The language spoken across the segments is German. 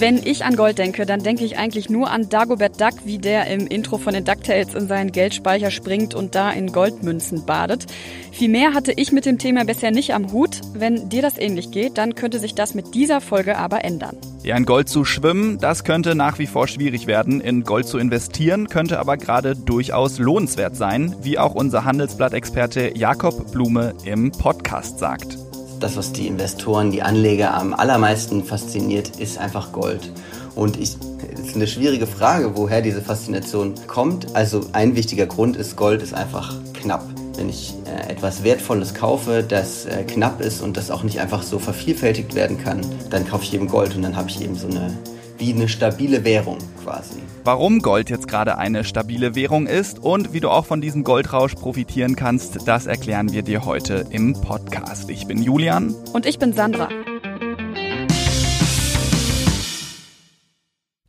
Wenn ich an Gold denke, dann denke ich eigentlich nur an Dagobert Duck, wie der im Intro von den DuckTales in seinen Geldspeicher springt und da in Goldmünzen badet. Viel mehr hatte ich mit dem Thema bisher nicht am Hut. Wenn dir das ähnlich geht, dann könnte sich das mit dieser Folge aber ändern. Ja, in Gold zu schwimmen, das könnte nach wie vor schwierig werden. In Gold zu investieren könnte aber gerade durchaus lohnenswert sein, wie auch unser Handelsblatt-Experte Jakob Blume im Podcast sagt das, was die Investoren, die Anleger am allermeisten fasziniert, ist einfach Gold. Und ich, es ist eine schwierige Frage, woher diese Faszination kommt. Also ein wichtiger Grund ist, Gold ist einfach knapp. Wenn ich äh, etwas Wertvolles kaufe, das äh, knapp ist und das auch nicht einfach so vervielfältigt werden kann, dann kaufe ich eben Gold und dann habe ich eben so eine wie eine stabile Währung quasi. Warum Gold jetzt gerade eine stabile Währung ist und wie du auch von diesem Goldrausch profitieren kannst, das erklären wir dir heute im Podcast. Ich bin Julian. Und ich bin Sandra.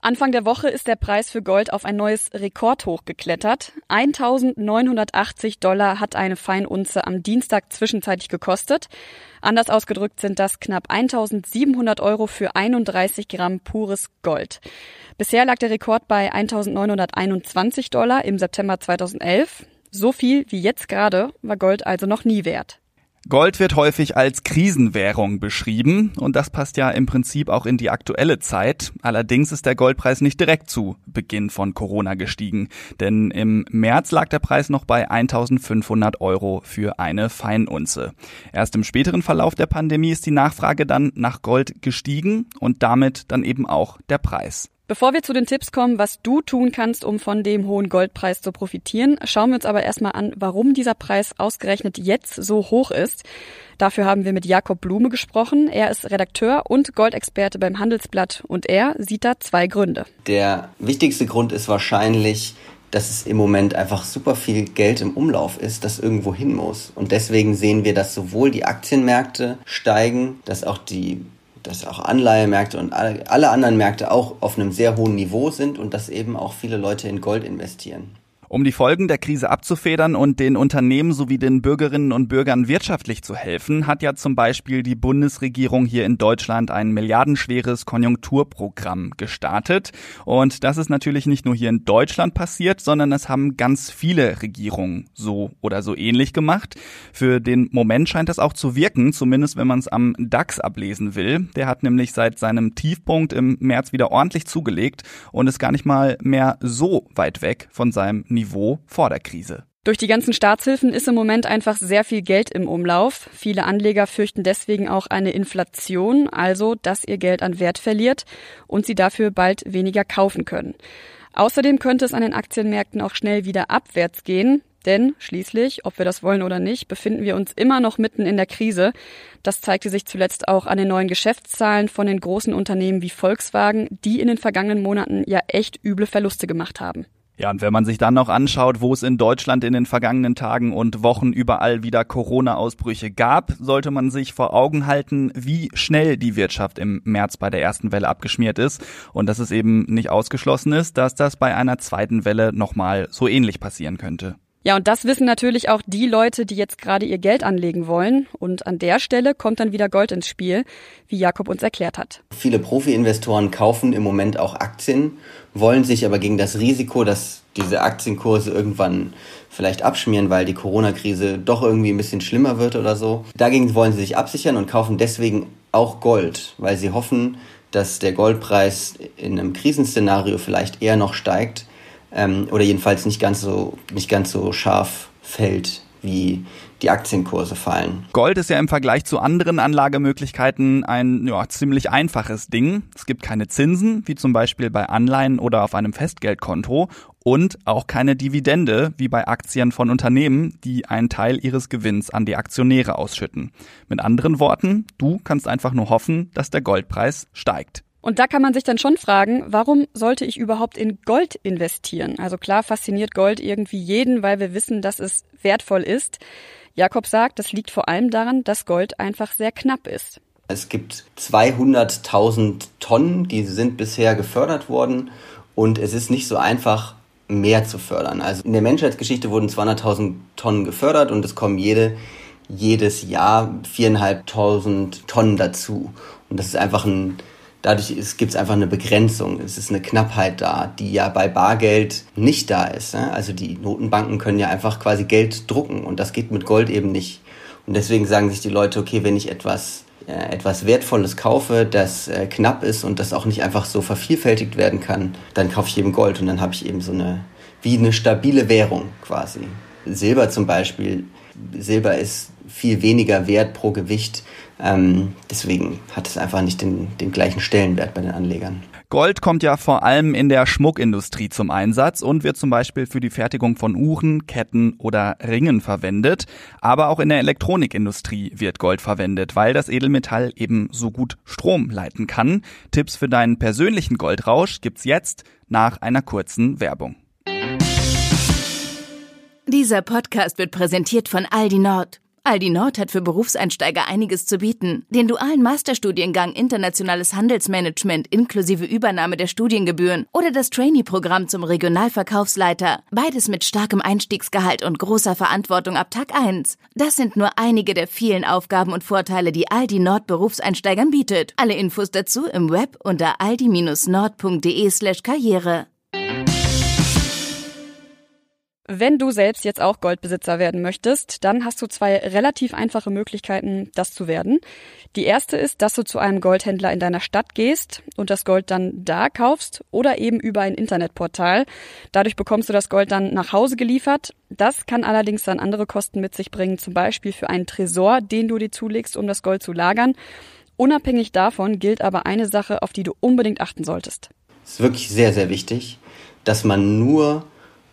Anfang der Woche ist der Preis für Gold auf ein neues Rekordhoch geklettert. 1980 Dollar hat eine Feinunze am Dienstag zwischenzeitlich gekostet. Anders ausgedrückt sind das knapp 1700 Euro für 31 Gramm pures Gold. Bisher lag der Rekord bei 1921 Dollar im September 2011. So viel wie jetzt gerade war Gold also noch nie wert. Gold wird häufig als Krisenwährung beschrieben und das passt ja im Prinzip auch in die aktuelle Zeit. Allerdings ist der Goldpreis nicht direkt zu Beginn von Corona gestiegen, denn im März lag der Preis noch bei 1500 Euro für eine Feinunze. Erst im späteren Verlauf der Pandemie ist die Nachfrage dann nach Gold gestiegen und damit dann eben auch der Preis. Bevor wir zu den Tipps kommen, was du tun kannst, um von dem hohen Goldpreis zu profitieren, schauen wir uns aber erstmal an, warum dieser Preis ausgerechnet jetzt so hoch ist. Dafür haben wir mit Jakob Blume gesprochen. Er ist Redakteur und Goldexperte beim Handelsblatt und er sieht da zwei Gründe. Der wichtigste Grund ist wahrscheinlich, dass es im Moment einfach super viel Geld im Umlauf ist, das irgendwo hin muss. Und deswegen sehen wir, dass sowohl die Aktienmärkte steigen, dass auch die dass auch Anleihemärkte und alle anderen Märkte auch auf einem sehr hohen Niveau sind und dass eben auch viele Leute in Gold investieren. Um die Folgen der Krise abzufedern und den Unternehmen sowie den Bürgerinnen und Bürgern wirtschaftlich zu helfen, hat ja zum Beispiel die Bundesregierung hier in Deutschland ein milliardenschweres Konjunkturprogramm gestartet. Und das ist natürlich nicht nur hier in Deutschland passiert, sondern es haben ganz viele Regierungen so oder so ähnlich gemacht. Für den Moment scheint das auch zu wirken, zumindest wenn man es am DAX ablesen will. Der hat nämlich seit seinem Tiefpunkt im März wieder ordentlich zugelegt und ist gar nicht mal mehr so weit weg von seinem Niveau vor der Krise. Durch die ganzen Staatshilfen ist im Moment einfach sehr viel Geld im Umlauf. Viele Anleger fürchten deswegen auch eine Inflation, also dass ihr Geld an Wert verliert und sie dafür bald weniger kaufen können. Außerdem könnte es an den Aktienmärkten auch schnell wieder abwärts gehen, denn schließlich, ob wir das wollen oder nicht, befinden wir uns immer noch mitten in der Krise. Das zeigte sich zuletzt auch an den neuen Geschäftszahlen von den großen Unternehmen wie Volkswagen, die in den vergangenen Monaten ja echt üble Verluste gemacht haben. Ja, und wenn man sich dann noch anschaut, wo es in Deutschland in den vergangenen Tagen und Wochen überall wieder Corona-Ausbrüche gab, sollte man sich vor Augen halten, wie schnell die Wirtschaft im März bei der ersten Welle abgeschmiert ist und dass es eben nicht ausgeschlossen ist, dass das bei einer zweiten Welle nochmal so ähnlich passieren könnte. Ja, und das wissen natürlich auch die Leute, die jetzt gerade ihr Geld anlegen wollen. Und an der Stelle kommt dann wieder Gold ins Spiel, wie Jakob uns erklärt hat. Viele Profi-Investoren kaufen im Moment auch Aktien, wollen sich aber gegen das Risiko, dass diese Aktienkurse irgendwann vielleicht abschmieren, weil die Corona-Krise doch irgendwie ein bisschen schlimmer wird oder so. Dagegen wollen sie sich absichern und kaufen deswegen auch Gold, weil sie hoffen, dass der Goldpreis in einem Krisenszenario vielleicht eher noch steigt ähm, oder jedenfalls nicht ganz so nicht ganz so scharf fällt wie die Aktienkurse fallen. Gold ist ja im Vergleich zu anderen Anlagemöglichkeiten ein ja, ziemlich einfaches Ding. Es gibt keine Zinsen, wie zum Beispiel bei Anleihen oder auf einem Festgeldkonto und auch keine Dividende, wie bei Aktien von Unternehmen, die einen Teil ihres Gewinns an die Aktionäre ausschütten. Mit anderen Worten, du kannst einfach nur hoffen, dass der Goldpreis steigt. Und da kann man sich dann schon fragen, warum sollte ich überhaupt in Gold investieren? Also klar fasziniert Gold irgendwie jeden, weil wir wissen, dass es wertvoll ist. Jakob sagt, das liegt vor allem daran, dass Gold einfach sehr knapp ist. Es gibt 200.000 Tonnen, die sind bisher gefördert worden und es ist nicht so einfach, mehr zu fördern. Also in der Menschheitsgeschichte wurden 200.000 Tonnen gefördert und es kommen jede, jedes Jahr viereinhalbtausend Tonnen dazu. Und das ist einfach ein, dadurch gibt es einfach eine Begrenzung. Es ist eine Knappheit da, die ja bei Bargeld nicht da ist. Ne? Also die Notenbanken können ja einfach quasi Geld drucken und das geht mit Gold eben nicht. Und deswegen sagen sich die Leute, okay, wenn ich etwas äh, etwas Wertvolles kaufe, das äh, knapp ist und das auch nicht einfach so vervielfältigt werden kann, dann kaufe ich eben Gold und dann habe ich eben so eine, wie eine stabile Währung quasi. Silber zum Beispiel, Silber ist viel weniger wert pro Gewicht, ähm, deswegen hat es einfach nicht den, den gleichen Stellenwert bei den Anlegern. Gold kommt ja vor allem in der Schmuckindustrie zum Einsatz und wird zum Beispiel für die Fertigung von Uhren, Ketten oder Ringen verwendet. Aber auch in der Elektronikindustrie wird Gold verwendet, weil das Edelmetall eben so gut Strom leiten kann. Tipps für deinen persönlichen Goldrausch gibt's jetzt nach einer kurzen Werbung. Dieser Podcast wird präsentiert von Aldi Nord. Aldi Nord hat für Berufseinsteiger einiges zu bieten. Den dualen Masterstudiengang Internationales Handelsmanagement inklusive Übernahme der Studiengebühren oder das Trainee-Programm zum Regionalverkaufsleiter. Beides mit starkem Einstiegsgehalt und großer Verantwortung ab Tag 1. Das sind nur einige der vielen Aufgaben und Vorteile, die Aldi Nord Berufseinsteigern bietet. Alle Infos dazu im Web unter aldi-nord.de slash karriere. Wenn du selbst jetzt auch Goldbesitzer werden möchtest, dann hast du zwei relativ einfache Möglichkeiten, das zu werden. Die erste ist, dass du zu einem Goldhändler in deiner Stadt gehst und das Gold dann da kaufst oder eben über ein Internetportal. Dadurch bekommst du das Gold dann nach Hause geliefert. Das kann allerdings dann andere Kosten mit sich bringen, zum Beispiel für einen Tresor, den du dir zulegst, um das Gold zu lagern. Unabhängig davon gilt aber eine Sache, auf die du unbedingt achten solltest. Es ist wirklich sehr, sehr wichtig, dass man nur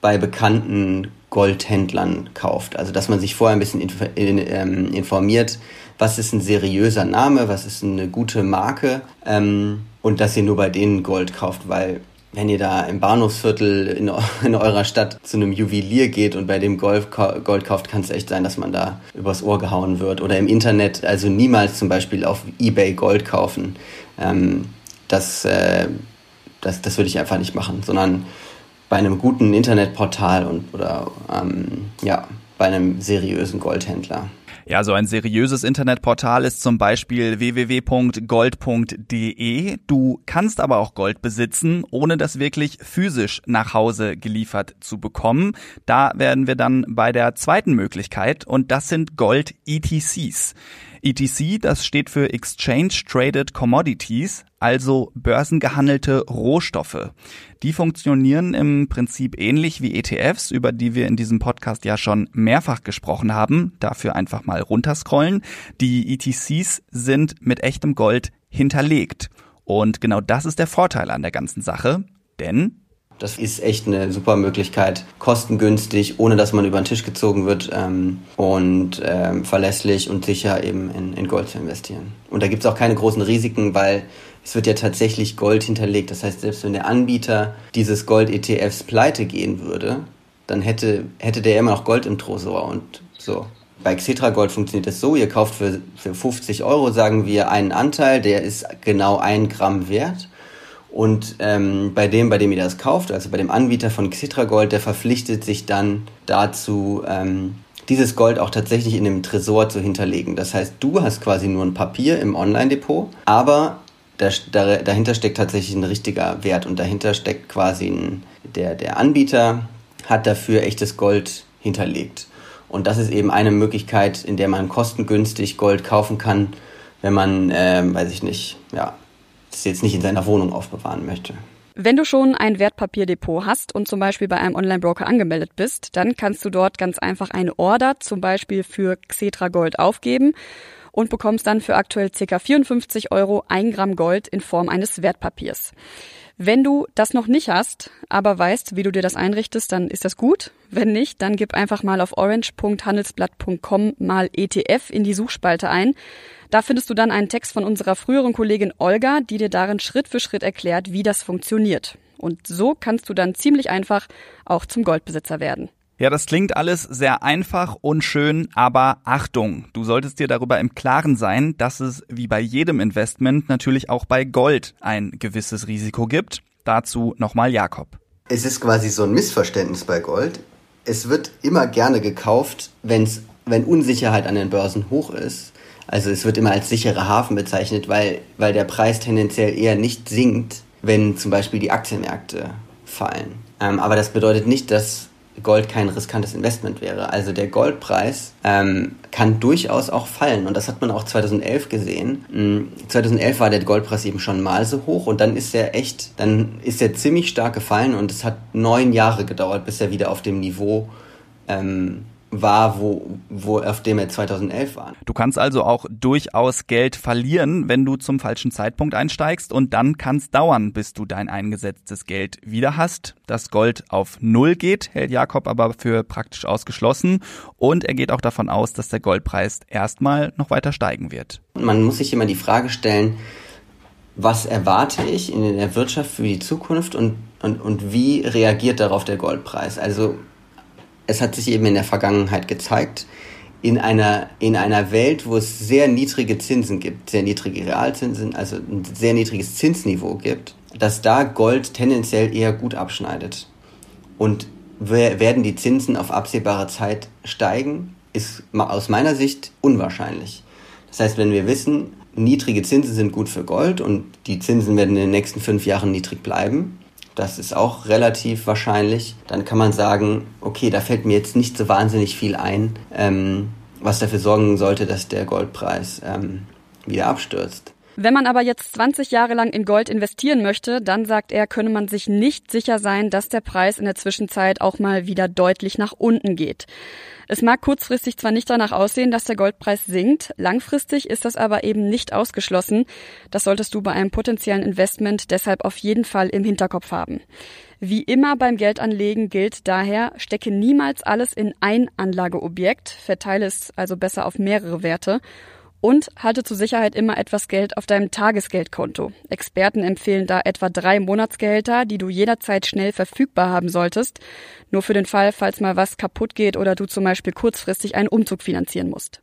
bei bekannten Goldhändlern kauft. Also dass man sich vorher ein bisschen ähm, informiert, was ist ein seriöser Name, was ist eine gute Marke ähm, und dass ihr nur bei denen Gold kauft, weil wenn ihr da im Bahnhofsviertel in, in eurer Stadt zu einem Juwelier geht und bei dem Gold, Gold kauft, kann es echt sein, dass man da übers Ohr gehauen wird. Oder im Internet, also niemals zum Beispiel auf Ebay Gold kaufen. Ähm, das, äh, das, das würde ich einfach nicht machen, sondern bei einem guten Internetportal und oder ähm, ja, bei einem seriösen Goldhändler. Ja, so ein seriöses Internetportal ist zum Beispiel www.gold.de. Du kannst aber auch Gold besitzen, ohne das wirklich physisch nach Hause geliefert zu bekommen. Da werden wir dann bei der zweiten Möglichkeit und das sind Gold-ETCs. ETC, das steht für Exchange Traded Commodities, also börsengehandelte Rohstoffe. Die funktionieren im Prinzip ähnlich wie ETFs, über die wir in diesem Podcast ja schon mehrfach gesprochen haben. Dafür einfach mal runterscrollen. Die ETCs sind mit echtem Gold hinterlegt. Und genau das ist der Vorteil an der ganzen Sache, denn das ist echt eine super Möglichkeit, kostengünstig, ohne dass man über den Tisch gezogen wird ähm, und ähm, verlässlich und sicher eben in, in Gold zu investieren. Und da gibt es auch keine großen Risiken, weil es wird ja tatsächlich Gold hinterlegt. Das heißt, selbst wenn der Anbieter dieses Gold-ETFs pleite gehen würde, dann hätte, hätte der immer noch Gold im Tresor und so. Bei Xetra Gold funktioniert das so, ihr kauft für, für 50 Euro, sagen wir, einen Anteil, der ist genau ein Gramm wert und ähm, bei dem, bei dem ihr das kauft, also bei dem Anbieter von Xitra Gold, der verpflichtet sich dann dazu, ähm, dieses Gold auch tatsächlich in dem Tresor zu hinterlegen. Das heißt, du hast quasi nur ein Papier im Online-Depot, aber da, da, dahinter steckt tatsächlich ein richtiger Wert und dahinter steckt quasi ein, der, der Anbieter hat dafür echtes Gold hinterlegt. Und das ist eben eine Möglichkeit, in der man kostengünstig Gold kaufen kann, wenn man, äh, weiß ich nicht, ja, das jetzt nicht in seiner Wohnung aufbewahren möchte. Wenn du schon ein Wertpapierdepot hast und zum Beispiel bei einem Online-Broker angemeldet bist, dann kannst du dort ganz einfach eine Order zum Beispiel für Xetra Gold aufgeben und bekommst dann für aktuell ca. 54 Euro ein Gramm Gold in Form eines Wertpapiers. Wenn du das noch nicht hast, aber weißt, wie du dir das einrichtest, dann ist das gut. Wenn nicht, dann gib einfach mal auf orange.handelsblatt.com mal ETF in die Suchspalte ein. Da findest du dann einen Text von unserer früheren Kollegin Olga, die dir darin Schritt für Schritt erklärt, wie das funktioniert. Und so kannst du dann ziemlich einfach auch zum Goldbesitzer werden. Ja, das klingt alles sehr einfach und schön, aber Achtung, du solltest dir darüber im Klaren sein, dass es wie bei jedem Investment natürlich auch bei Gold ein gewisses Risiko gibt. Dazu nochmal Jakob. Es ist quasi so ein Missverständnis bei Gold. Es wird immer gerne gekauft, wenn's, wenn Unsicherheit an den Börsen hoch ist. Also es wird immer als sicherer Hafen bezeichnet, weil, weil der Preis tendenziell eher nicht sinkt, wenn zum Beispiel die Aktienmärkte fallen. Ähm, aber das bedeutet nicht, dass Gold kein riskantes Investment wäre. Also der Goldpreis ähm, kann durchaus auch fallen und das hat man auch 2011 gesehen. 2011 mm, war der Goldpreis eben schon mal so hoch und dann ist er echt, dann ist er ziemlich stark gefallen und es hat neun Jahre gedauert, bis er wieder auf dem Niveau ähm, war, wo, wo, auf dem er 2011 war. Du kannst also auch durchaus Geld verlieren, wenn du zum falschen Zeitpunkt einsteigst und dann kann es dauern, bis du dein eingesetztes Geld wieder hast. Das Gold auf Null geht, hält Jakob aber für praktisch ausgeschlossen und er geht auch davon aus, dass der Goldpreis erstmal noch weiter steigen wird. Man muss sich immer die Frage stellen, was erwarte ich in der Wirtschaft für die Zukunft und, und, und wie reagiert darauf der Goldpreis? Also es hat sich eben in der Vergangenheit gezeigt, in einer, in einer Welt, wo es sehr niedrige Zinsen gibt, sehr niedrige Realzinsen, also ein sehr niedriges Zinsniveau gibt, dass da Gold tendenziell eher gut abschneidet. Und werden die Zinsen auf absehbare Zeit steigen, ist aus meiner Sicht unwahrscheinlich. Das heißt, wenn wir wissen, niedrige Zinsen sind gut für Gold und die Zinsen werden in den nächsten fünf Jahren niedrig bleiben, das ist auch relativ wahrscheinlich, dann kann man sagen, okay, da fällt mir jetzt nicht so wahnsinnig viel ein, ähm, was dafür sorgen sollte, dass der Goldpreis ähm, wieder abstürzt. Wenn man aber jetzt 20 Jahre lang in Gold investieren möchte, dann sagt er, könne man sich nicht sicher sein, dass der Preis in der Zwischenzeit auch mal wieder deutlich nach unten geht. Es mag kurzfristig zwar nicht danach aussehen, dass der Goldpreis sinkt, langfristig ist das aber eben nicht ausgeschlossen. Das solltest du bei einem potenziellen Investment deshalb auf jeden Fall im Hinterkopf haben. Wie immer beim Geldanlegen gilt daher, stecke niemals alles in ein Anlageobjekt, verteile es also besser auf mehrere Werte und halte zur Sicherheit immer etwas Geld auf deinem Tagesgeldkonto. Experten empfehlen da etwa drei Monatsgehälter, die du jederzeit schnell verfügbar haben solltest. Nur für den Fall, falls mal was kaputt geht oder du zum Beispiel kurzfristig einen Umzug finanzieren musst.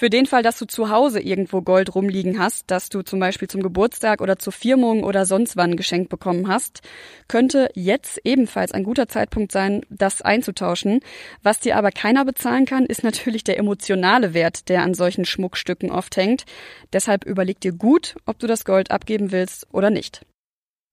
Für den Fall, dass du zu Hause irgendwo Gold rumliegen hast, das du zum Beispiel zum Geburtstag oder zur Firmung oder sonst wann geschenkt bekommen hast, könnte jetzt ebenfalls ein guter Zeitpunkt sein, das einzutauschen. Was dir aber keiner bezahlen kann, ist natürlich der emotionale Wert, der an solchen Schmuckstücken oft hängt. Deshalb überleg dir gut, ob du das Gold abgeben willst oder nicht.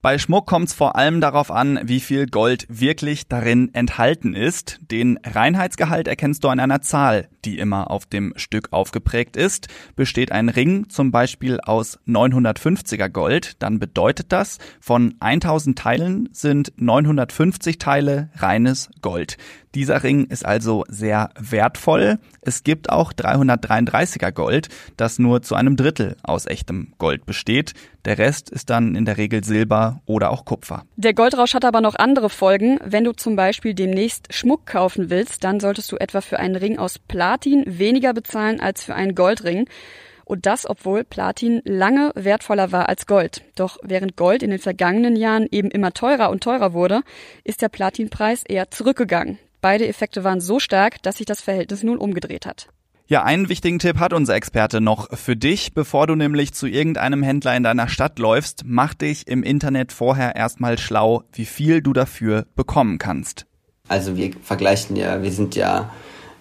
Bei Schmuck kommt es vor allem darauf an, wie viel Gold wirklich darin enthalten ist. Den Reinheitsgehalt erkennst du an einer Zahl, die immer auf dem Stück aufgeprägt ist. Besteht ein Ring zum Beispiel aus 950er Gold, dann bedeutet das, von 1000 Teilen sind 950 Teile reines Gold. Dieser Ring ist also sehr wertvoll. Es gibt auch 333er Gold, das nur zu einem Drittel aus echtem Gold besteht. Der Rest ist dann in der Regel Silber oder auch Kupfer. Der Goldrausch hat aber noch andere Folgen. Wenn du zum Beispiel demnächst Schmuck kaufen willst, dann solltest du etwa für einen Ring aus Platin weniger bezahlen als für einen Goldring. Und das, obwohl Platin lange wertvoller war als Gold. Doch während Gold in den vergangenen Jahren eben immer teurer und teurer wurde, ist der Platinpreis eher zurückgegangen. Beide Effekte waren so stark, dass sich das Verhältnis nun umgedreht hat. Ja, einen wichtigen Tipp hat unser Experte noch für dich. Bevor du nämlich zu irgendeinem Händler in deiner Stadt läufst, mach dich im Internet vorher erstmal schlau, wie viel du dafür bekommen kannst. Also wir vergleichen ja, wir sind ja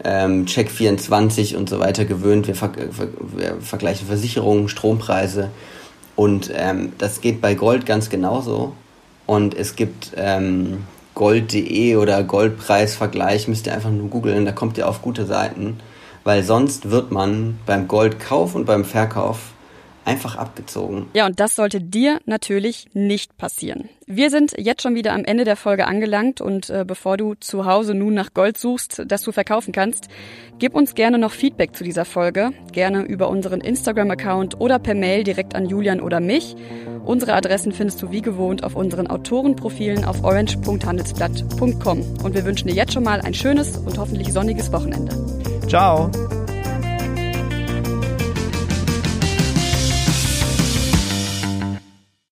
ähm, Check 24 und so weiter gewöhnt. Wir, ver wir vergleichen Versicherungen, Strompreise und ähm, das geht bei Gold ganz genauso. Und es gibt ähm, gold.de oder Goldpreisvergleich müsst ihr einfach nur googeln, da kommt ihr auf gute Seiten, weil sonst wird man beim Goldkauf und beim Verkauf einfach abgezogen. Ja, und das sollte dir natürlich nicht passieren. Wir sind jetzt schon wieder am Ende der Folge angelangt und äh, bevor du zu Hause nun nach Gold suchst, das du verkaufen kannst, gib uns gerne noch Feedback zu dieser Folge, gerne über unseren Instagram-Account oder per Mail direkt an Julian oder mich. Unsere Adressen findest du wie gewohnt auf unseren Autorenprofilen auf orange.handelsblatt.com und wir wünschen dir jetzt schon mal ein schönes und hoffentlich sonniges Wochenende. Ciao!